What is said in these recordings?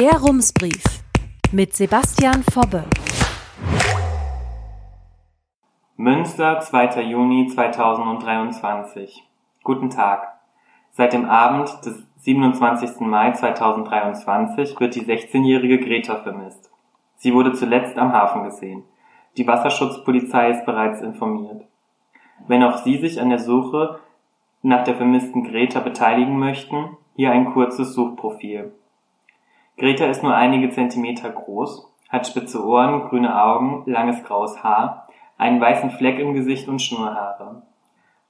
Der Rumsbrief mit Sebastian Fobbe. Münster, 2. Juni 2023. Guten Tag. Seit dem Abend des 27. Mai 2023 wird die 16-jährige Greta vermisst. Sie wurde zuletzt am Hafen gesehen. Die Wasserschutzpolizei ist bereits informiert. Wenn auch Sie sich an der Suche nach der vermissten Greta beteiligen möchten, hier ein kurzes Suchprofil. Greta ist nur einige Zentimeter groß, hat spitze Ohren, grüne Augen, langes graues Haar, einen weißen Fleck im Gesicht und Schnurrhaare.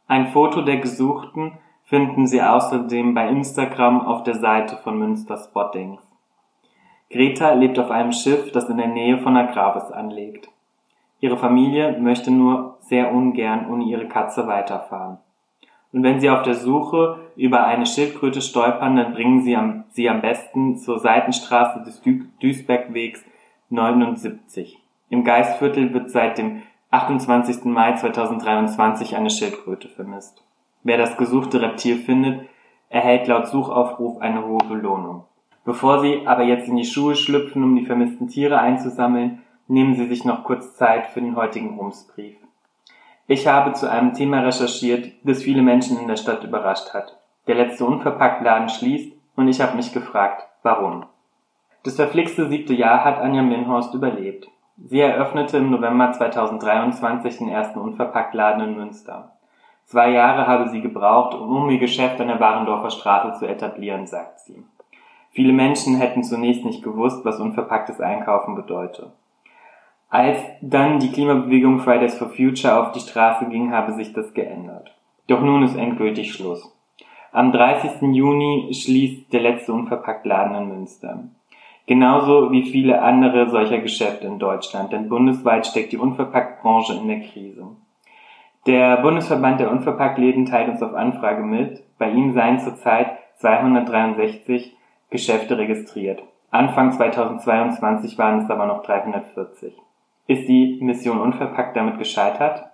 Ein Foto der Gesuchten finden Sie außerdem bei Instagram auf der Seite von Münster Spottings. Greta lebt auf einem Schiff, das in der Nähe von Agravis anlegt. Ihre Familie möchte nur sehr ungern ohne ihre Katze weiterfahren. Und wenn Sie auf der Suche über eine Schildkröte stolpern, dann bringen Sie am, Sie am besten zur Seitenstraße des Dü Duisbergwegs 79. Im Geistviertel wird seit dem 28. Mai 2023 eine Schildkröte vermisst. Wer das gesuchte Reptil findet, erhält laut Suchaufruf eine hohe Belohnung. Bevor Sie aber jetzt in die Schuhe schlüpfen, um die vermissten Tiere einzusammeln, nehmen Sie sich noch kurz Zeit für den heutigen Rumsbrief. Ich habe zu einem Thema recherchiert, das viele Menschen in der Stadt überrascht hat. Der letzte Unverpacktladen schließt und ich habe mich gefragt, warum. Das verflixte siebte Jahr hat Anja Minhorst überlebt. Sie eröffnete im November 2023 den ersten Unverpacktladen in Münster. Zwei Jahre habe sie gebraucht, um ihr Geschäft an der Warendorfer Straße zu etablieren, sagt sie. Viele Menschen hätten zunächst nicht gewusst, was unverpacktes Einkaufen bedeutet. Als dann die Klimabewegung Fridays for Future auf die Straße ging, habe sich das geändert. Doch nun ist endgültig Schluss. Am 30. Juni schließt der letzte Unverpacktladen in Münster. Genauso wie viele andere solcher Geschäfte in Deutschland, denn bundesweit steckt die Unverpacktbranche in der Krise. Der Bundesverband der Unverpacktläden teilt uns auf Anfrage mit, bei ihm seien zurzeit 263 Geschäfte registriert. Anfang 2022 waren es aber noch 340. Ist die Mission Unverpackt damit gescheitert?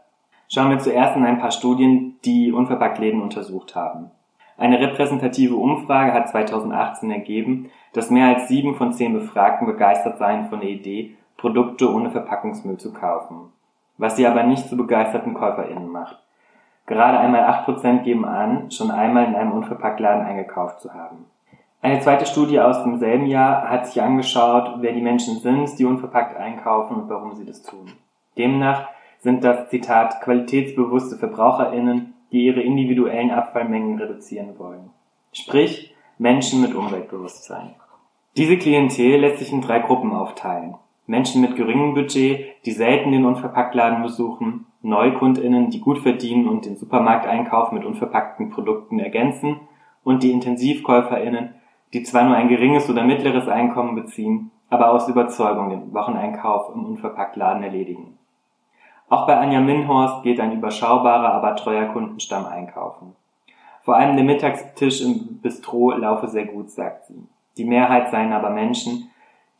Schauen wir zuerst in ein paar Studien, die Unverpacktläden untersucht haben. Eine repräsentative Umfrage hat 2018 ergeben, dass mehr als sieben von zehn Befragten begeistert seien von der Idee, Produkte ohne Verpackungsmüll zu kaufen. Was sie aber nicht zu begeisterten KäuferInnen macht. Gerade einmal acht Prozent geben an, schon einmal in einem Unverpacktladen eingekauft zu haben. Eine zweite Studie aus demselben Jahr hat sich angeschaut, wer die Menschen sind, die unverpackt einkaufen und warum sie das tun. Demnach sind das Zitat qualitätsbewusste Verbraucherinnen, die ihre individuellen Abfallmengen reduzieren wollen. Sprich Menschen mit Umweltbewusstsein. Diese Klientel lässt sich in drei Gruppen aufteilen. Menschen mit geringem Budget, die selten den Unverpacktladen besuchen, Neukundinnen, die gut verdienen und den Supermarkteinkauf mit unverpackten Produkten ergänzen und die Intensivkäuferinnen, die zwar nur ein geringes oder mittleres Einkommen beziehen, aber aus Überzeugung den Wocheneinkauf im Unverpacktladen erledigen. Auch bei Anja Minhorst geht ein überschaubarer, aber treuer Kundenstamm einkaufen. Vor allem der Mittagstisch im Bistro laufe sehr gut, sagt sie. Die Mehrheit seien aber Menschen,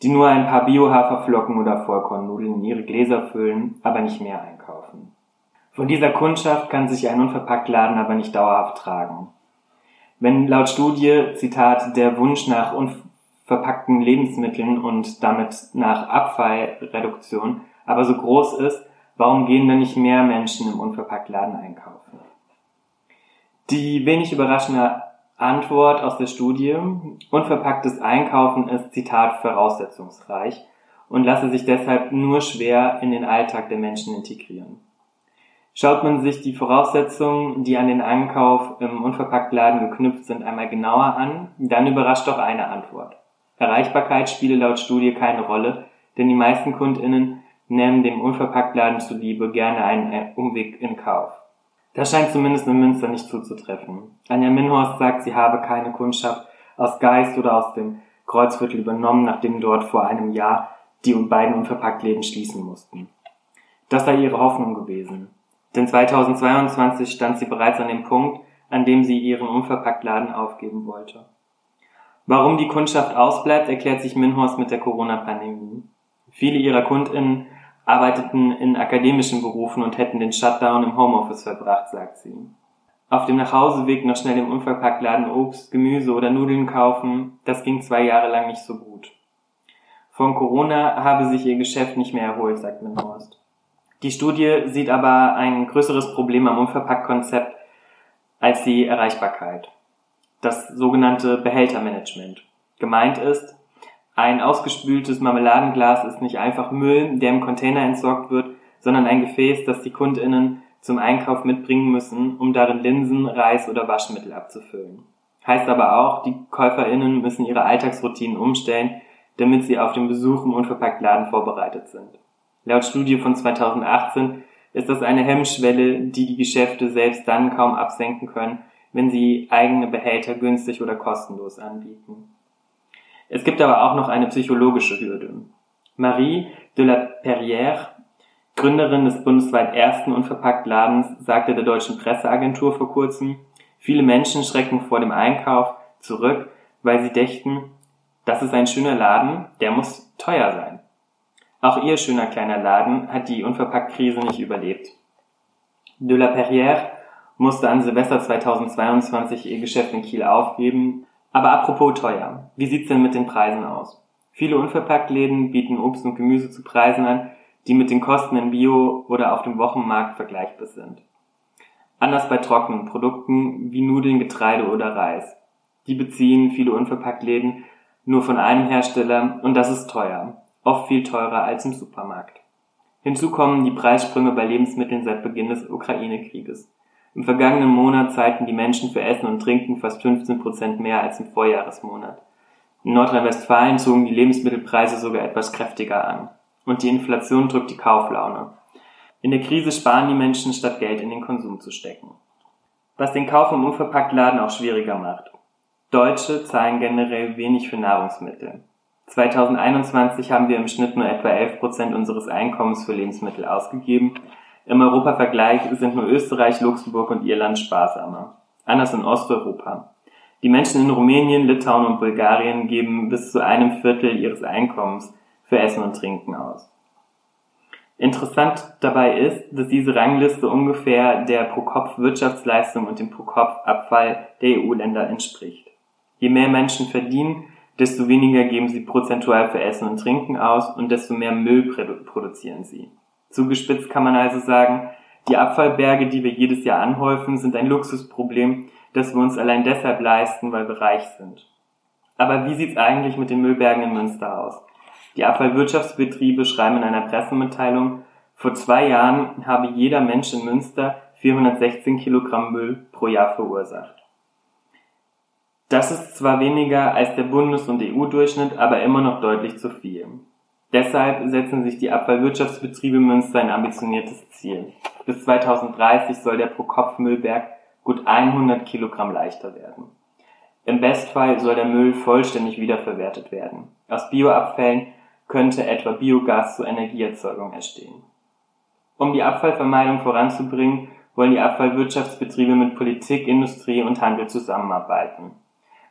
die nur ein paar Biohaferflocken oder Vollkornnudeln in ihre Gläser füllen, aber nicht mehr einkaufen. Von dieser Kundschaft kann sich ein Unverpacktladen aber nicht dauerhaft tragen. Wenn laut Studie, Zitat, der Wunsch nach unverpackten Lebensmitteln und damit nach Abfallreduktion aber so groß ist, warum gehen denn nicht mehr Menschen im Unverpacktladen einkaufen? Die wenig überraschende Antwort aus der Studie, unverpacktes Einkaufen ist, Zitat, voraussetzungsreich und lasse sich deshalb nur schwer in den Alltag der Menschen integrieren. Schaut man sich die Voraussetzungen, die an den Einkauf im Unverpacktladen geknüpft sind, einmal genauer an, dann überrascht doch eine Antwort. Erreichbarkeit spiele laut Studie keine Rolle, denn die meisten KundInnen nehmen dem Unverpacktladen zuliebe gerne einen Umweg in Kauf. Das scheint zumindest in Münster nicht zuzutreffen. Anja Minhorst sagt, sie habe keine Kundschaft aus Geist oder aus dem Kreuzviertel übernommen, nachdem dort vor einem Jahr die beiden Unverpacktläden schließen mussten. Das sei ihre Hoffnung gewesen. Denn 2022 stand sie bereits an dem Punkt, an dem sie ihren Unverpacktladen aufgeben wollte. Warum die Kundschaft ausbleibt, erklärt sich Minhorst mit der Corona-Pandemie. Viele ihrer KundInnen arbeiteten in akademischen Berufen und hätten den Shutdown im Homeoffice verbracht, sagt sie. Auf dem Nachhauseweg noch schnell im Unverpacktladen Obst, Gemüse oder Nudeln kaufen, das ging zwei Jahre lang nicht so gut. Von Corona habe sich ihr Geschäft nicht mehr erholt, sagt Minhorst. Die Studie sieht aber ein größeres Problem am Unverpackt-Konzept als die Erreichbarkeit. Das sogenannte Behältermanagement. Gemeint ist, ein ausgespültes Marmeladenglas ist nicht einfach Müll, der im Container entsorgt wird, sondern ein Gefäß, das die KundInnen zum Einkauf mitbringen müssen, um darin Linsen, Reis oder Waschmittel abzufüllen. Heißt aber auch, die KäuferInnen müssen ihre Alltagsroutinen umstellen, damit sie auf den Besuch im Unverpacktladen vorbereitet sind. Laut Studie von 2018 ist das eine Hemmschwelle, die die Geschäfte selbst dann kaum absenken können, wenn sie eigene Behälter günstig oder kostenlos anbieten. Es gibt aber auch noch eine psychologische Hürde. Marie de la Perrière, Gründerin des bundesweit ersten Unverpacktladens, sagte der deutschen Presseagentur vor kurzem, viele Menschen schrecken vor dem Einkauf zurück, weil sie dächten, das ist ein schöner Laden, der muss teuer sein. Auch ihr schöner kleiner Laden hat die Unverpackt-Krise nicht überlebt. De la Perrière musste an Silvester 2022 ihr Geschäft in Kiel aufgeben. Aber apropos teuer, wie sieht's denn mit den Preisen aus? Viele Unverpacktläden bieten Obst und Gemüse zu Preisen an, die mit den Kosten in Bio oder auf dem Wochenmarkt vergleichbar sind. Anders bei trockenen Produkten wie Nudeln, Getreide oder Reis. Die beziehen viele Unverpacktläden nur von einem Hersteller und das ist teuer, oft viel teurer als im Supermarkt. Hinzu kommen die Preissprünge bei Lebensmitteln seit Beginn des Ukraine-Krieges. Im vergangenen Monat zahlten die Menschen für Essen und Trinken fast 15 Prozent mehr als im Vorjahresmonat. In Nordrhein-Westfalen zogen die Lebensmittelpreise sogar etwas kräftiger an. Und die Inflation drückt die Kauflaune. In der Krise sparen die Menschen, statt Geld in den Konsum zu stecken. Was den Kauf im Unverpacktladen auch schwieriger macht. Deutsche zahlen generell wenig für Nahrungsmittel. 2021 haben wir im Schnitt nur etwa 11 Prozent unseres Einkommens für Lebensmittel ausgegeben im Europavergleich sind nur Österreich, Luxemburg und Irland sparsamer. Anders in Osteuropa. Die Menschen in Rumänien, Litauen und Bulgarien geben bis zu einem Viertel ihres Einkommens für Essen und Trinken aus. Interessant dabei ist, dass diese Rangliste ungefähr der Pro-Kopf-Wirtschaftsleistung und dem Pro-Kopf-Abfall der EU-Länder entspricht. Je mehr Menschen verdienen, desto weniger geben sie prozentual für Essen und Trinken aus und desto mehr Müll produzieren sie. Zugespitzt kann man also sagen, die Abfallberge, die wir jedes Jahr anhäufen, sind ein Luxusproblem, das wir uns allein deshalb leisten, weil wir reich sind. Aber wie sieht's eigentlich mit den Müllbergen in Münster aus? Die Abfallwirtschaftsbetriebe schreiben in einer Pressemitteilung, vor zwei Jahren habe jeder Mensch in Münster 416 Kilogramm Müll pro Jahr verursacht. Das ist zwar weniger als der Bundes- und EU-Durchschnitt, aber immer noch deutlich zu viel. Deshalb setzen sich die Abfallwirtschaftsbetriebe Münster ein ambitioniertes Ziel. Bis 2030 soll der Pro-Kopf-Müllberg gut 100 Kilogramm leichter werden. Im Bestfall soll der Müll vollständig wiederverwertet werden. Aus Bioabfällen könnte etwa Biogas zur Energieerzeugung entstehen. Um die Abfallvermeidung voranzubringen, wollen die Abfallwirtschaftsbetriebe mit Politik, Industrie und Handel zusammenarbeiten.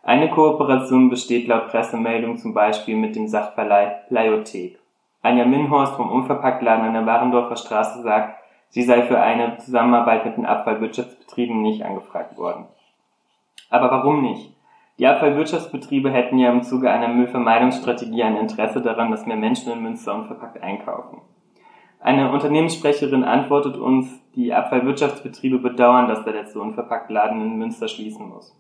Eine Kooperation besteht laut Pressemeldung zum Beispiel mit dem Sachverleih Leiothek. Anja Minhorst vom Unverpacktladen an der Warendorfer Straße sagt, sie sei für eine Zusammenarbeit mit den Abfallwirtschaftsbetrieben nicht angefragt worden. Aber warum nicht? Die Abfallwirtschaftsbetriebe hätten ja im Zuge einer Müllvermeidungsstrategie ein Interesse daran, dass mehr Menschen in Münster unverpackt einkaufen. Eine Unternehmenssprecherin antwortet uns, die Abfallwirtschaftsbetriebe bedauern, dass der letzte Unverpacktladen in Münster schließen muss.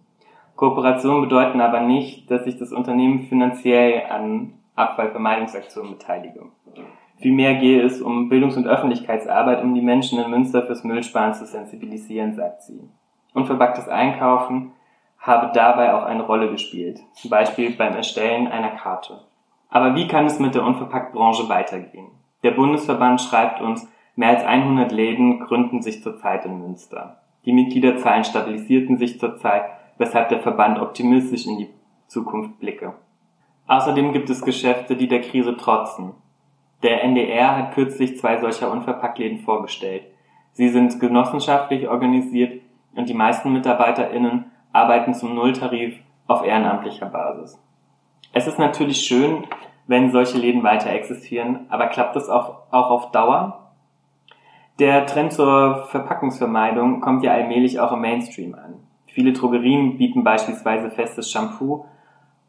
Kooperationen bedeuten aber nicht, dass sich das Unternehmen finanziell an Abfallvermeidungsaktionen beteilige. Vielmehr gehe es um Bildungs- und Öffentlichkeitsarbeit, um die Menschen in Münster fürs Müllsparen zu sensibilisieren, sagt sie. Unverpacktes Einkaufen habe dabei auch eine Rolle gespielt, zum Beispiel beim Erstellen einer Karte. Aber wie kann es mit der Unverpacktbranche weitergehen? Der Bundesverband schreibt uns, mehr als 100 Läden gründen sich zurzeit in Münster. Die Mitgliederzahlen stabilisierten sich zurzeit weshalb der Verband optimistisch in die Zukunft blicke. Außerdem gibt es Geschäfte, die der Krise trotzen. Der NDR hat kürzlich zwei solcher Unverpacktläden vorgestellt. Sie sind genossenschaftlich organisiert und die meisten MitarbeiterInnen arbeiten zum Nulltarif auf ehrenamtlicher Basis. Es ist natürlich schön, wenn solche Läden weiter existieren, aber klappt das auch, auch auf Dauer? Der Trend zur Verpackungsvermeidung kommt ja allmählich auch im Mainstream an. Viele Drogerien bieten beispielsweise festes Shampoo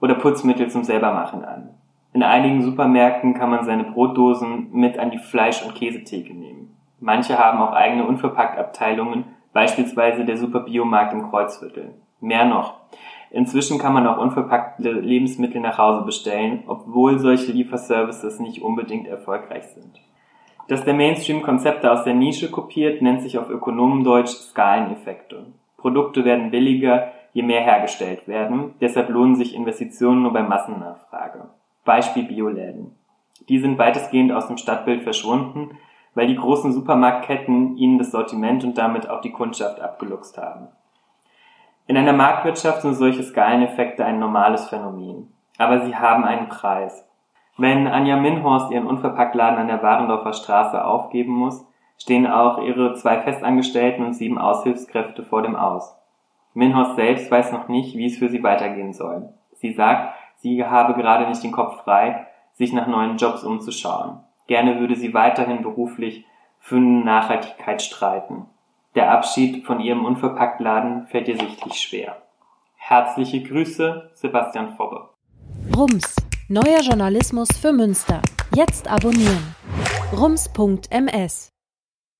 oder Putzmittel zum Selbermachen an. In einigen Supermärkten kann man seine Brotdosen mit an die Fleisch- und Käsetheke nehmen. Manche haben auch eigene Unverpacktabteilungen, beispielsweise der Superbiomarkt im Kreuzviertel. Mehr noch. Inzwischen kann man auch unverpackte Lebensmittel nach Hause bestellen, obwohl solche Lieferservices nicht unbedingt erfolgreich sind. Dass der Mainstream Konzepte aus der Nische kopiert, nennt sich auf Ökonomendeutsch Skaleneffekte. Produkte werden billiger, je mehr hergestellt werden, deshalb lohnen sich Investitionen nur bei Massennachfrage. Beispiel Bioläden. Die sind weitestgehend aus dem Stadtbild verschwunden, weil die großen Supermarktketten ihnen das Sortiment und damit auch die Kundschaft abgeluchst haben. In einer Marktwirtschaft sind solche Skaleneffekte ein normales Phänomen. Aber sie haben einen Preis. Wenn Anja Minhorst ihren Unverpacktladen an der Warendorfer Straße aufgeben muss, stehen auch ihre zwei Festangestellten und sieben Aushilfskräfte vor dem Aus. Minhorst selbst weiß noch nicht, wie es für sie weitergehen soll. Sie sagt, sie habe gerade nicht den Kopf frei, sich nach neuen Jobs umzuschauen. Gerne würde sie weiterhin beruflich für Nachhaltigkeit streiten. Der Abschied von ihrem Unverpacktladen fällt ihr sichtlich schwer. Herzliche Grüße, Sebastian Fobbe. Rums, neuer Journalismus für Münster. Jetzt abonnieren. rums.ms